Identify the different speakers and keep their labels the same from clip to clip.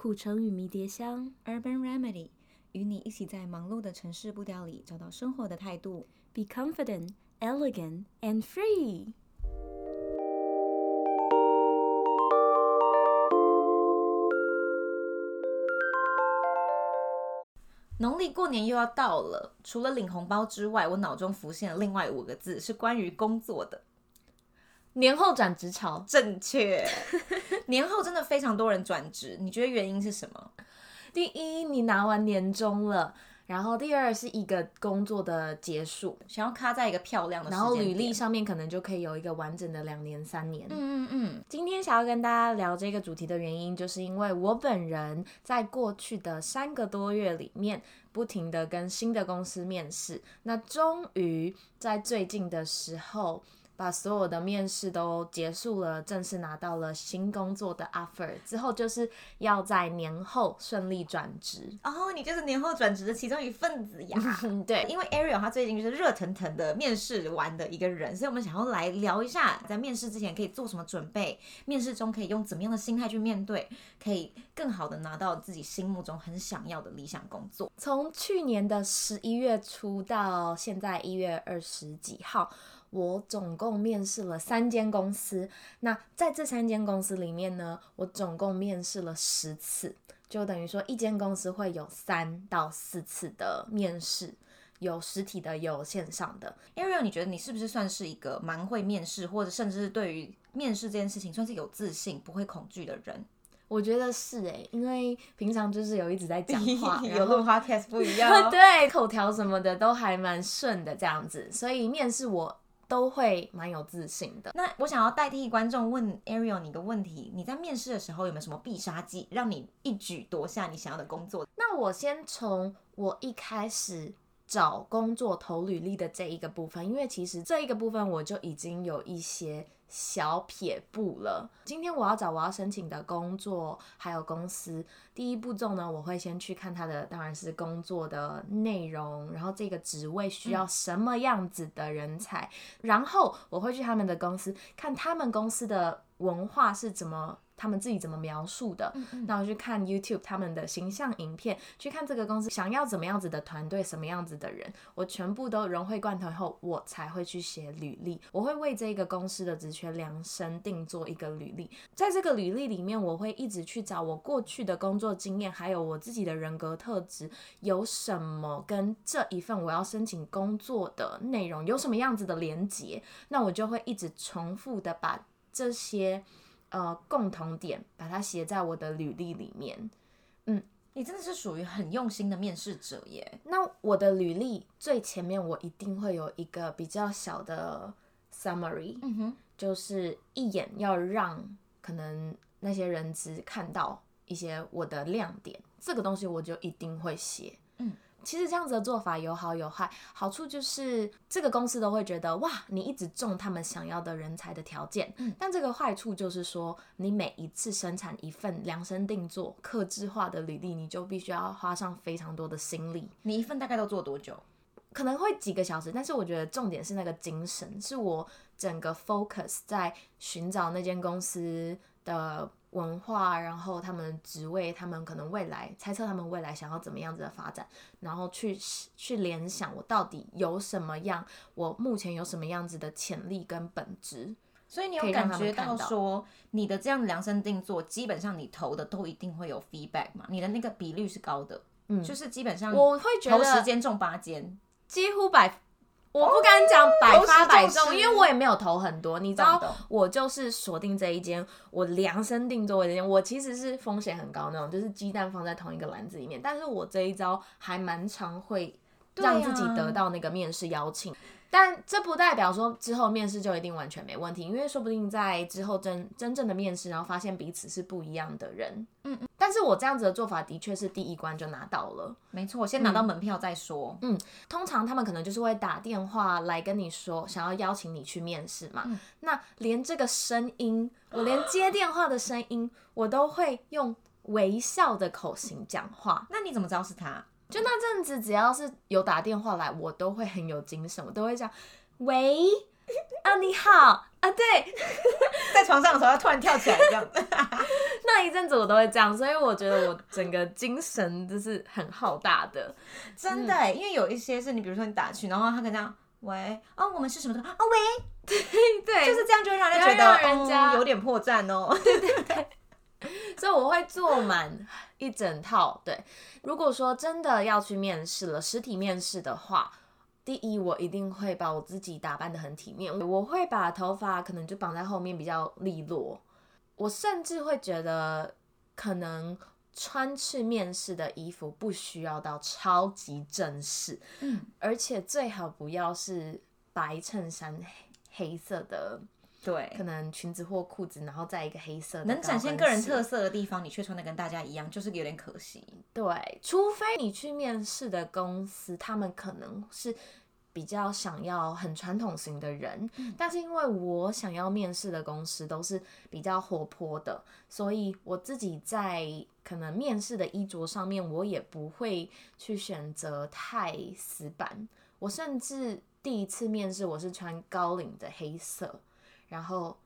Speaker 1: 苦橙与迷迭香
Speaker 2: ，Urban Remedy，与你一起在忙碌的城市步调里找到生活的态度。
Speaker 1: Be confident, elegant, and free。
Speaker 2: 农历过年又要到了，除了领红包之外，我脑中浮现了另外五个字，是关于工作的。
Speaker 1: 年后转职潮，
Speaker 2: 正确。年后真的非常多人转职，你觉得原因是什么？
Speaker 1: 第一，你拿完年终了，然后第二是一个工作的结束，
Speaker 2: 想要卡在一个漂亮的，
Speaker 1: 然后履历上面可能就可以有一个完整的两年、三年。
Speaker 2: 嗯嗯嗯。
Speaker 1: 今天想要跟大家聊这个主题的原因，就是因为我本人在过去的三个多月里面，不停的跟新的公司面试，那终于在最近的时候。把所有的面试都结束了，正式拿到了新工作的 offer 之后，就是要在年后顺利转职。
Speaker 2: 哦，你就是年后转职的其中一份子呀。
Speaker 1: 对，
Speaker 2: 因为 Ariel 他最近就是热腾腾的面试完的一个人，所以我们想要来聊一下，在面试之前可以做什么准备，面试中可以用怎么样的心态去面对，可以更好的拿到自己心目中很想要的理想工作。
Speaker 1: 从去年的十一月初到现在一月二十几号。我总共面试了三间公司，那在这三间公司里面呢，我总共面试了十次，就等于说一间公司会有三到四次的面试，有实体的，有线上的。
Speaker 2: Ariel，你觉得你是不是算是一个蛮会面试，或者甚至是对于面试这件事情算是有自信、不会恐惧的人？
Speaker 1: 我觉得是诶，因为平常就是有一直在讲话，
Speaker 2: 有录 podcast 不一样，
Speaker 1: 对，口条什么的都还蛮顺的这样子，所以面试我。都会蛮有自信的。
Speaker 2: 那我想要代替观众问 Ariel 你个问题：你在面试的时候有没有什么必杀技，让你一举夺下你想要的工作？
Speaker 1: 那我先从我一开始找工作投履历的这一个部分，因为其实这一个部分我就已经有一些。小撇步了。今天我要找我要申请的工作，还有公司。第一步骤呢，我会先去看他的，当然是工作的内容，然后这个职位需要什么样子的人才，嗯、然后我会去他们的公司，看他们公司的文化是怎么。他们自己怎么描述的？那我去看 YouTube 他们的形象影片，去看这个公司想要怎么样子的团队，什么样子的人，我全部都融会贯通以后，我才会去写履历。我会为这个公司的职缺量身定做一个履历，在这个履历里面，我会一直去找我过去的工作经验，还有我自己的人格特质有什么跟这一份我要申请工作的内容有什么样子的连结，那我就会一直重复的把这些。呃，共同点把它写在我的履历里面。嗯，
Speaker 2: 你真的是属于很用心的面试者耶。
Speaker 1: 那我的履历最前面我一定会有一个比较小的 summary，嗯哼，就是一眼要让可能那些人只看到一些我的亮点，这个东西我就一定会写。其实这样子的做法有好有坏，好处就是这个公司都会觉得哇，你一直中他们想要的人才的条件。嗯，但这个坏处就是说，你每一次生产一份量身定做、克制化的履历，你就必须要花上非常多的心力。
Speaker 2: 你一份大概都做多久？
Speaker 1: 可能会几个小时，但是我觉得重点是那个精神，是我整个 focus 在寻找那间公司的。文化，然后他们职位，他们可能未来猜测他们未来想要怎么样子的发展，然后去去联想我到底有什么样，我目前有什么样子的潜力跟本质，
Speaker 2: 所以你有感觉到说你的这样量身定做，基本上你投的都一定会有 feedback 嘛？你的那个比率是高的，嗯，就是基本上
Speaker 1: 我会觉得
Speaker 2: 十间中八间，
Speaker 1: 几乎百。我不敢讲百发百中，因为我也没有投很多。你知道，我就是锁定这一间，我量身定做的这间。我其实是风险很高那种，就是鸡蛋放在同一个篮子里面。但是我这一招还蛮常会让自己得到那个面试邀请。但这不代表说之后面试就一定完全没问题，因为说不定在之后真真正的面试，然后发现彼此是不一样的人。嗯嗯。但是我这样子的做法的确是第一关就拿到了。
Speaker 2: 没错，我先拿到门票再说。
Speaker 1: 嗯，通常他们可能就是会打电话来跟你说，想要邀请你去面试嘛。嗯。那连这个声音，我连接电话的声音，我都会用微笑的口型讲话。
Speaker 2: 那你怎么知道是他？
Speaker 1: 就那阵子，只要是有打电话来，我都会很有精神，我都会讲，喂啊，你好啊，对，
Speaker 2: 在床上的时候他突然跳起来这样子。
Speaker 1: 那一阵子我都会这样，所以我觉得我整个精神就是很浩大的，
Speaker 2: 真的、嗯。因为有一些是你，比如说你打去，然后他可能这样，喂，哦，我们是什么的？哦，喂，
Speaker 1: 对对，
Speaker 2: 就是这样，就会让人觉得人家、哦、有点破绽哦。对对对。
Speaker 1: 所以我会做满一整套。对，如果说真的要去面试了，实体面试的话，第一，我一定会把我自己打扮的很体面，我会把头发可能就绑在后面比较利落。我甚至会觉得，可能穿去面试的衣服不需要到超级正式，嗯，而且最好不要是白衬衫黑黑色的。
Speaker 2: 对，
Speaker 1: 可能裙子或裤子，然后再一个黑色的，
Speaker 2: 能展现个人特色的地方，你却穿的跟大家一样，就是有点可惜。
Speaker 1: 对，除非你去面试的公司，他们可能是比较想要很传统型的人，嗯，但是因为我想要面试的公司都是比较活泼的，所以我自己在可能面试的衣着上面，我也不会去选择太死板。我甚至第一次面试，我是穿高领的黑色。然后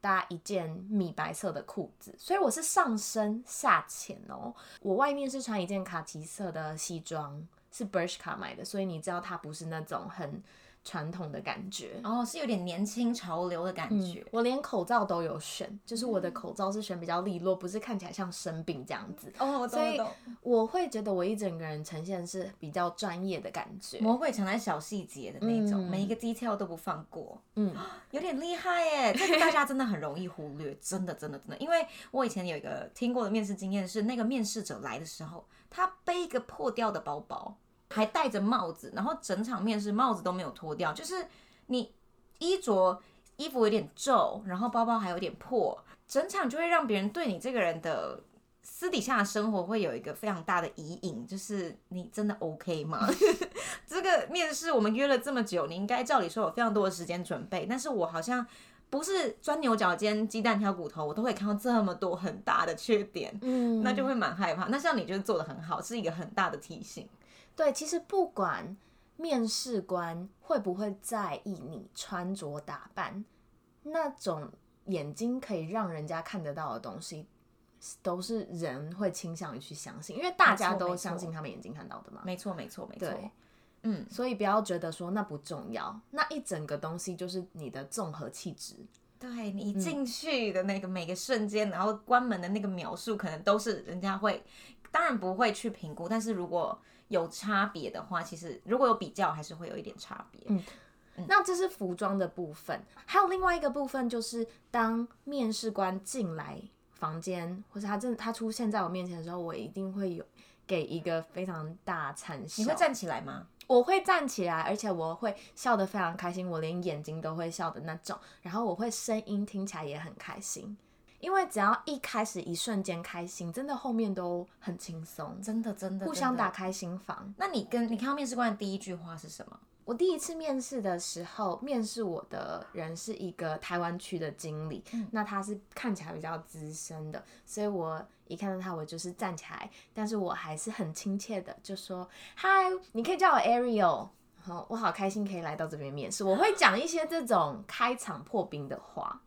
Speaker 1: 搭一件米白色的裤子，所以我是上深下浅哦。我外面是穿一件卡其色的西装，是 Bershka 买的，所以你知道它不是那种很。传统的感觉
Speaker 2: 哦，是有点年轻潮流的感觉。
Speaker 1: 嗯，我连口罩都有选，就是我的口罩是选比较利落，不是看起来像生病这样子。
Speaker 2: 哦，我懂，
Speaker 1: 所以我会觉得我一整个人呈现是比较专业的感觉，
Speaker 2: 魔鬼藏在小细节的那种，嗯，每一个 detail 都不放过。嗯，有点厉害耶，这个大家真的很容易忽略，真的真的真的。因为我以前有一个听过的面试经验是，那个面试者来的时候，他背一个破掉的包包。还戴着帽子，然后整场面试帽子都没有脱掉，就是你衣着衣服有点皱，然后包包还有点破，整场就会让别人对你这个人的私底下的生活会有一个非常大的疑影，就是你真的 OK 吗？这个面试我们约了这么久，你应该照理说有非常多的时间准备，但是我好像不是钻牛角尖、鸡蛋挑骨头，我都会看到这么多很大的缺点，嗯，那就会蛮害怕。那像你就是做的很好，是一个很大的提醒。
Speaker 1: 对，其实不管面试官会不会在意你穿着打扮，那种眼睛可以让人家看得到的东西，都是人会倾向于去相信，因为大家都相信他们眼睛看到的嘛。
Speaker 2: 没错，没错，没
Speaker 1: 错。嗯，所以不要觉得说那不重要，那一整个东西就是你的综合气质。
Speaker 2: 对，你进去的那个每个瞬间，嗯，然后关门的那个描述，可能都是人家会，当然不会去评估，但是如果有差别的话，其实如果有比较，还是会有一点差别。
Speaker 1: 嗯，那这是服装的部分，还有另外一个部分，就是当面试官进来房间，或是他真的他出现在我面前的时候，我一定会有给一个非常大惨笑。
Speaker 2: 你会站起来吗？
Speaker 1: 我会站起来，而且我会笑得非常开心，我连眼睛都会笑的那种。然后我会声音听起来也很开心。因为只要一开始一瞬间开心，真的后面都很轻松，
Speaker 2: 真的真的
Speaker 1: 互相打开心房。
Speaker 2: 那你跟你看到面试官的第一句话是什么？
Speaker 1: 我第一次面试的时候，面试我的人是一个台湾区的经理，嗯，那他是看起来比较资深的，所以我一看到他，我就是站起来，但是我还是很亲切的就说嗨，你可以叫我 Ariel，好，我好开心可以来到这边面试。我会讲一些这种开场破冰的话。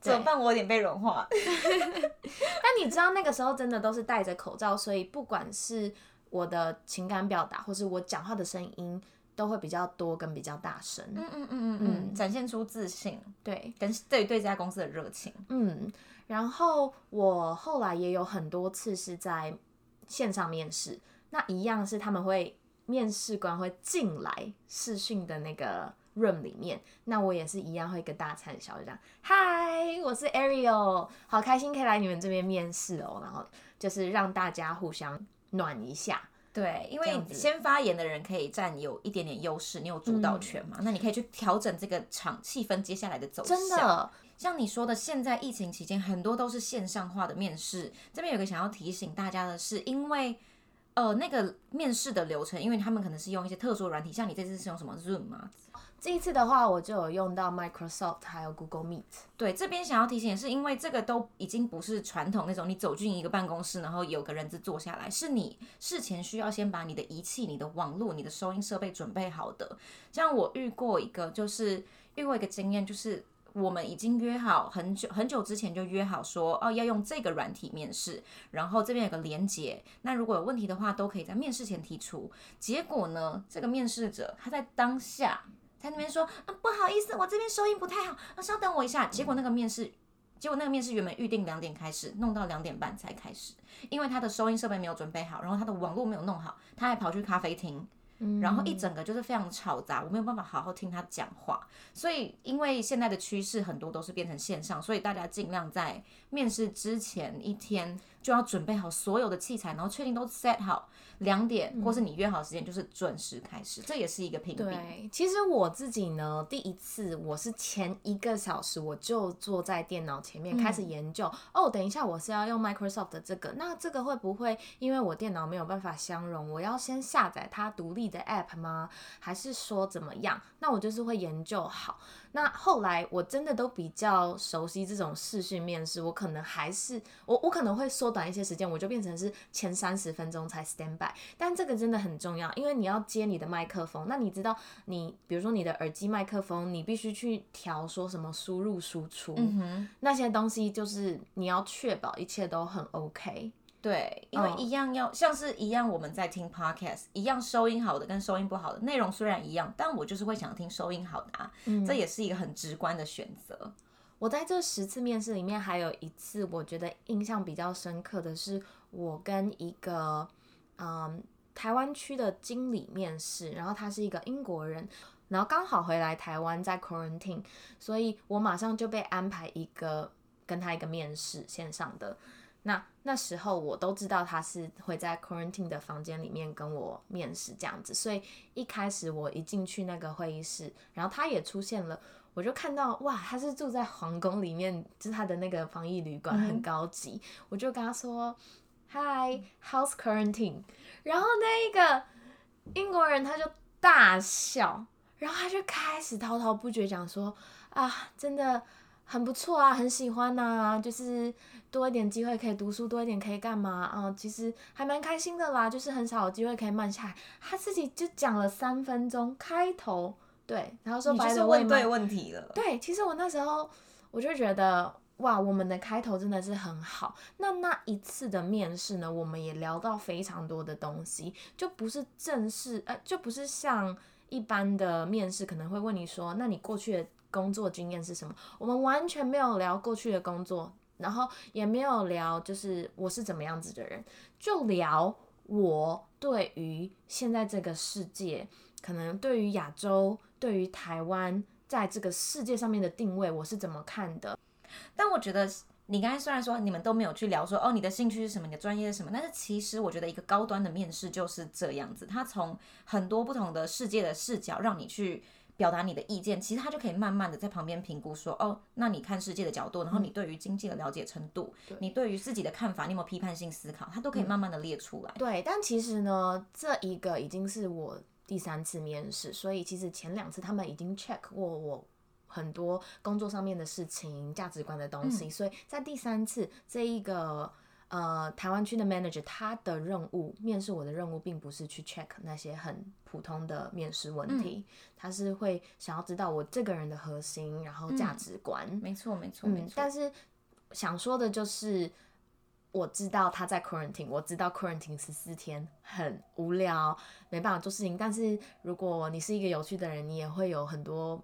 Speaker 2: 怎么办？我有点被融化。
Speaker 1: 但你知道那个时候真的都是戴着口罩，所以不管是我的情感表达，或是我讲话的声音，都会比较多跟比较大声。
Speaker 2: 嗯嗯嗯嗯嗯，展现出自信，
Speaker 1: 对，
Speaker 2: 跟对对这家公司的热情。
Speaker 1: 嗯，然后我后来也有很多次是在线上面试，那一样是他们会面试官会进来试训的那个。Room 里面，那我也是一样会一个大灿笑，就这样，嗨，我是 Ariel，好开心可以来你们这边面试哦，然后就是让大家互相暖一下，
Speaker 2: 对，因为先发言的人可以占有一点点优势，你有主导权嘛，嗯、那你可以去调整这个场气氛，接下来的走向。真的，像你说的，现在疫情期间很多都是线上化的面试，这边有个想要提醒大家的是，因为。呃，那个面试的流程，因为他们可能是用一些特殊软体，像你这次是用什么 Zoom 吗？
Speaker 1: 这一次的话，我就有用到 Microsoft 还有 Google Meet。
Speaker 2: 对，这边想要提醒是，因为这个都已经不是传统那种你走进一个办公室，然后有个人就坐下来，是你事前需要先把你的仪器、你的网络、你的收音设备准备好的。像我遇过一个，就是遇过一个经验，就是我们已经约好很久很久之前就约好说，哦，要用这个软体面试，然后这边有个连结，那如果有问题的话，都可以在面试前提出。结果呢，这个面试者他在当下在那边说，啊，不好意思，我这边收音不太好，啊，稍等我一下。结果那个面试。结果那个面试原本预定两点开始，弄到两点半才开始，因为他的收音设备没有准备好，然后他的网络没有弄好，他还跑去咖啡厅，然后一整个就是非常吵杂，我没有办法好好听他讲话。所以因为现在的趋势很多都是变成线上，所以大家尽量在面试之前一天就要准备好所有的器材，然后确定都 set 好。两点，或是你约好时间，就是准时开始，嗯，这也是一个评比。
Speaker 1: 对，其实我自己呢，第一次我是前一个小时我就坐在电脑前面开始研究。嗯、哦，等一下我是要用 Microsoft 的这个，那这个会不会因为我电脑没有办法相容，我要先下载它独立的 App 吗？还是说怎么样？那我就是会研究好。那后来我真的都比较熟悉这种视讯面试，我可能还是我我可能会缩短一些时间，我就变成是前三十分钟才 stand by。但这个真的很重要，因为你要接你的麦克风，那你知道你比如说你的耳机麦克风，你必须去调说什么输入输出，嗯，那些东西就是你要确保一切都很 OK。
Speaker 2: 对，因为一样要、oh. 像是一样，我们在听 podcast，一样收音好的跟收音不好的内容虽然一样，但我就是会想听收音好的啊，嗯，这也是一个很直观的选择。
Speaker 1: 我在这十次面试里面，还有一次我觉得印象比较深刻的是，我跟一个嗯台湾区的经理面试，然后他是一个英国人，然后刚好回来台湾在 quarantine，所以我马上就被安排一个跟他一个面试线上的。那那时候我都知道他是会在 quarantine 的房间里面跟我面试这样子，所以一开始我一进去那个会议室，然后他也出现了，我就看到哇，他是住在皇宫里面，就是他的那个防疫旅馆很高级，嗯、我就跟他说 Hi，how's quarantine？然后那一个英国人他就大笑，然后他就开始滔滔不绝讲说啊，真的很不错啊，很喜欢啊，就是。多一点机会可以读书，多一点可以干嘛啊、嗯？其实还蛮开心的啦，就是很少有机会可以慢下来。他自己就讲了三分钟开头，对，然后说白了
Speaker 2: 问对问题了。
Speaker 1: 对，其实我那时候我就觉得哇，我们的开头真的是很好。那那一次的面试呢，我们也聊到非常多的东西，就不是正式，呃，就不是像一般的面试可能会问你说，那你过去的工作经验是什么？我们完全没有聊过去的工作。然后也没有聊，就是我是怎么样子的人，就聊我对于现在这个世界，可能对于亚洲，对于台湾，在这个世界上面的定位，我是怎么看的。
Speaker 2: 但我觉得你刚才虽然说你们都没有去聊说哦，你的兴趣是什么，你的专业是什么，但是其实我觉得一个高端的面试就是这样子，他从很多不同的世界的视角让你去。表达你的意见，其实他就可以慢慢的在旁边评估说，哦，那你看世界的角度，然后你对于经济的了解程度，嗯、你对于自己的看法，你有没有批判性思考，他都可以慢慢的列出来。
Speaker 1: 嗯、对，但其实呢，这一个已经是我第三次面试，所以其实前两次他们已经 check 过我很多工作上面的事情、价值观的东西，嗯、所以在第三次这一个。呃，台湾区的 manager 他的任务，面试我的任务，并不是去 check 那些很普通的面试问题，嗯，他是会想要知道我这个人的核心，然后价值观。
Speaker 2: 嗯、没错，没错，没错、嗯。
Speaker 1: 但是想说的就是，我知道他在 quarantine，我知道 quarantine 十四天很无聊，没办法做事情。但是如果你是一个有趣的人，你也会有很多。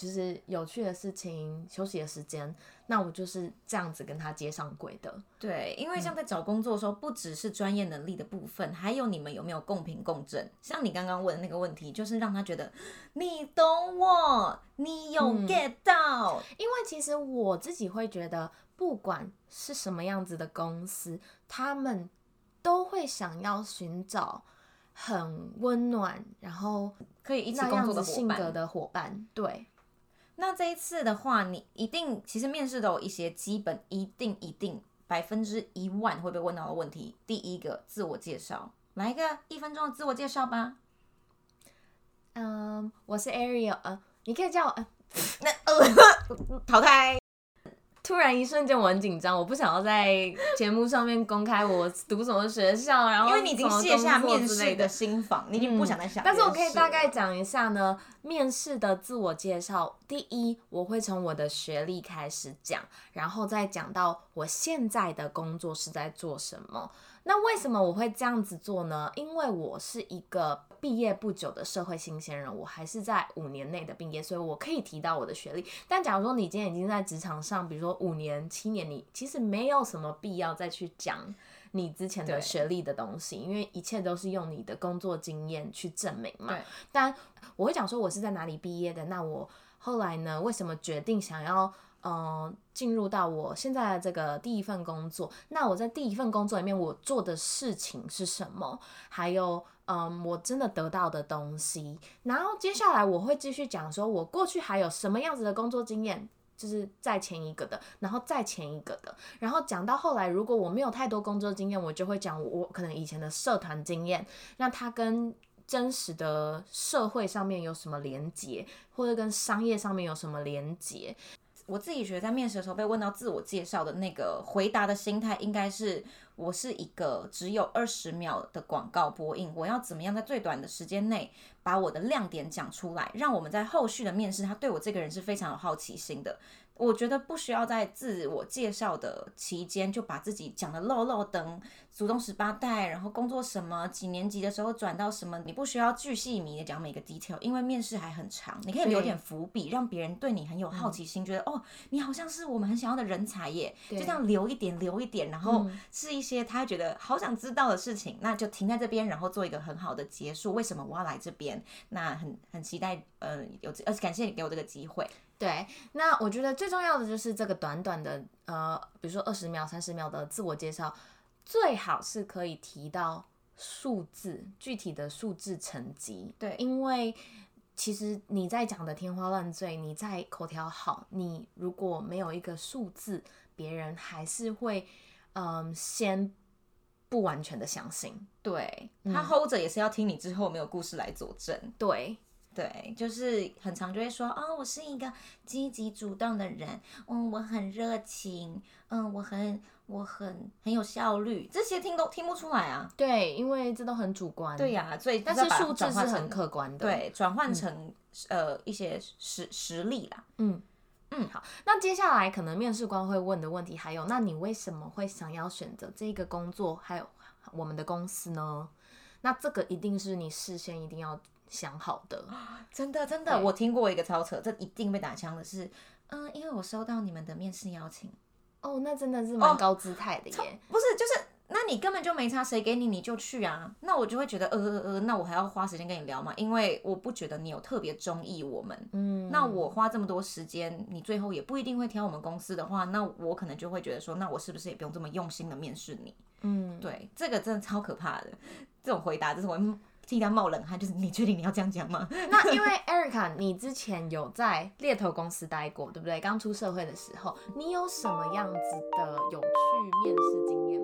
Speaker 1: 就是有趣的事情，休息的时间，那我就是这样子跟他接上轨的。
Speaker 2: 对，因为像在找工作的时候，嗯、不只是专业能力的部分，还有你们有没有共频共振。像你刚刚问的那个问题，就是让他觉得你懂我，你有 get 到。
Speaker 1: 嗯、因为其实我自己会觉得，不管是什么样子的公司，他们都会想要寻找很温暖，然后可以一起工作的性格的伙伴。对。
Speaker 2: 那这一次的话，你一定其实面试都有一些基本，一定一定百分之一万会被问到的问题。第一个自我介绍，来一个一分钟的自我介绍吧。
Speaker 1: 嗯，我是 Ariel，呃，你可以叫我呃，
Speaker 2: 那呃，淘汰。
Speaker 1: 突然一瞬间我很紧张，我不想要在节目上面公开我读什么学校，然后
Speaker 2: 因为你已经卸下面试的心防，你已经不想再想。
Speaker 1: 但是我可以大概讲一下呢，面试的自我介绍，第一我会从我的学历开始讲，然后再讲到我现在的工作是在做什么。那为什么我会这样子做呢？因为我是一个毕业不久的社会新鲜人，我还是在五年内的毕业，所以我可以提到我的学历。但假如说你今天已经在职场上，比如说五年、七年，你其实没有什么必要再去讲你之前的学历的东西，因为一切都是用你的工作经验去证明嘛。但我会讲说我是在哪里毕业的，那我后来呢，为什么决定想要？嗯，进入到我现在的这个第一份工作，那我在第一份工作里面，我做的事情是什么？还有，嗯，我真的得到的东西。然后接下来我会继续讲，说我过去还有什么样子的工作经验，就是再前一个的，然后再前一个的。然后讲到后来，如果我没有太多工作经验，我就会讲我可能以前的社团经验，那它跟真实的社会上面有什么连接，或者跟商业上面有什么连接。
Speaker 2: 我自己觉得，在面试的时候被问到自我介绍的那个回答的心态，应该是我是一个只有二十秒的广告播映，我要怎么样在最短的时间内把我的亮点讲出来，让我们在后续的面试，他对我这个人是非常有好奇心的。我觉得不需要在自我介绍的期间就把自己讲的漏漏等祖宗十八代，然后工作什么，几年级的时候转到什么，你不需要巨细靡遗的讲每个 detail，因为面试还很长，你可以留点伏笔，让别人对你很有好奇心，觉得哦，你好像是我们很想要的人才耶，就这样留一点留一点，然后是一些他觉得好想知道的事情，那就停在这边，然后做一个很好的结束。为什么我要来这边？那很很期待，呃，有而且，感谢你给我这个机会。
Speaker 1: 对，那我觉得最重要的就是这个短短的，呃，比如说二十秒、三十秒的自我介绍，最好是可以提到数字，具体的数字成绩。
Speaker 2: 对，
Speaker 1: 因为其实你在讲的天花乱坠，你在口条好，你如果没有一个数字，别人还是会，嗯、呃，先不完全的相信。
Speaker 2: 对，他 hold 着也是要听你之后没有故事来佐证。
Speaker 1: 对。
Speaker 2: 对，就是很常就会说，哦，我是一个积极主动的人，嗯，我很热情，嗯，我很我很很有效率，这些听都听不出来啊。
Speaker 1: 对，因为这都很主观。
Speaker 2: 对呀、啊，所以
Speaker 1: 但是数字是很客观的。
Speaker 2: 对，转换成、嗯、呃一些实实力啦。
Speaker 1: 嗯嗯，好，那接下来可能面试官会问的问题还有，那你为什么会想要选择这个工作，还有我们的公司呢？那这个一定是你事先一定要。想好的，
Speaker 2: 真的真的，我听过一个超扯，这一定被打枪的是，嗯，因为我收到你们的面试邀请，
Speaker 1: 哦，那真的是蛮高姿态的耶，
Speaker 2: 哦，不是，就是，那你根本就没差，谁给你你就去啊，那我就会觉得，呃呃呃，那我还要花时间跟你聊吗？因为我不觉得你有特别中意我们，嗯，那我花这么多时间，你最后也不一定会挑我们公司的话，那我可能就会觉得说，那我是不是也不用这么用心的面试你？嗯，对，这个真的超可怕的，这种回答就是我。替他冒冷汗，就是你确定你要这样讲吗？
Speaker 1: 那因为 Erica，你之前有在猎头公司待过，对不对？刚出社会的时候，你有什么样子的有趣面试